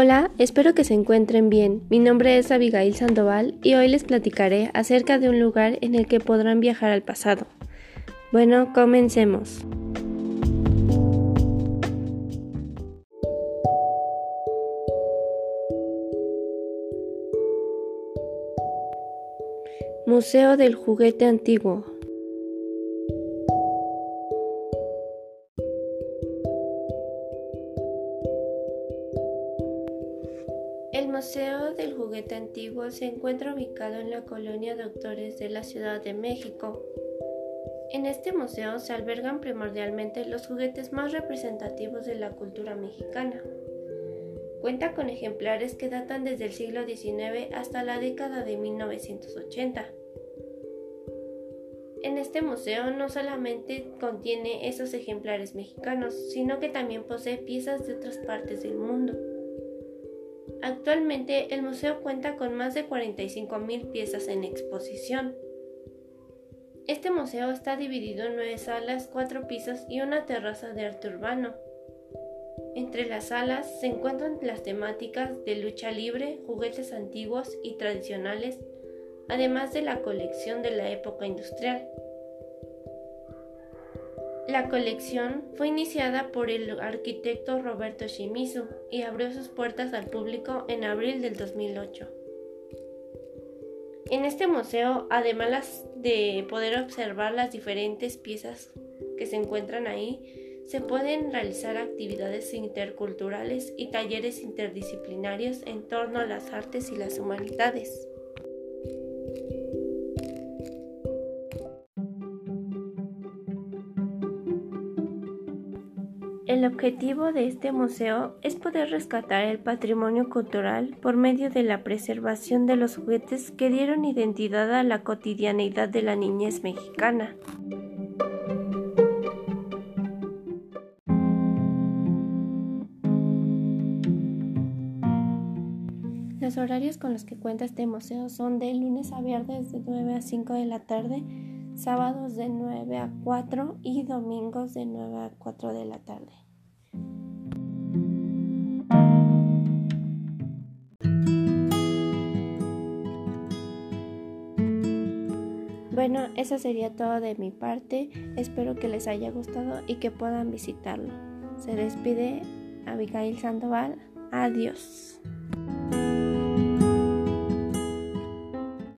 Hola, espero que se encuentren bien. Mi nombre es Abigail Sandoval y hoy les platicaré acerca de un lugar en el que podrán viajar al pasado. Bueno, comencemos. Museo del Juguete Antiguo El Museo del Juguete Antiguo se encuentra ubicado en la colonia Doctores de la Ciudad de México. En este museo se albergan primordialmente los juguetes más representativos de la cultura mexicana. Cuenta con ejemplares que datan desde el siglo XIX hasta la década de 1980. En este museo no solamente contiene esos ejemplares mexicanos, sino que también posee piezas de otras partes del mundo. Actualmente el museo cuenta con más de 45.000 piezas en exposición. Este museo está dividido en nueve salas, cuatro pisos y una terraza de arte urbano. Entre las salas se encuentran las temáticas de lucha libre, juguetes antiguos y tradicionales, además de la colección de la época industrial. La colección fue iniciada por el arquitecto Roberto Shimizu y abrió sus puertas al público en abril del 2008. En este museo, además de poder observar las diferentes piezas que se encuentran ahí, se pueden realizar actividades interculturales y talleres interdisciplinarios en torno a las artes y las humanidades. El objetivo de este museo es poder rescatar el patrimonio cultural por medio de la preservación de los juguetes que dieron identidad a la cotidianeidad de la niñez mexicana. Los horarios con los que cuenta este museo son de lunes a viernes de 9 a 5 de la tarde, sábados de 9 a 4 y domingos de 9 a 4 de la tarde. Bueno, eso sería todo de mi parte. Espero que les haya gustado y que puedan visitarlo. Se despide Abigail Sandoval. Adiós.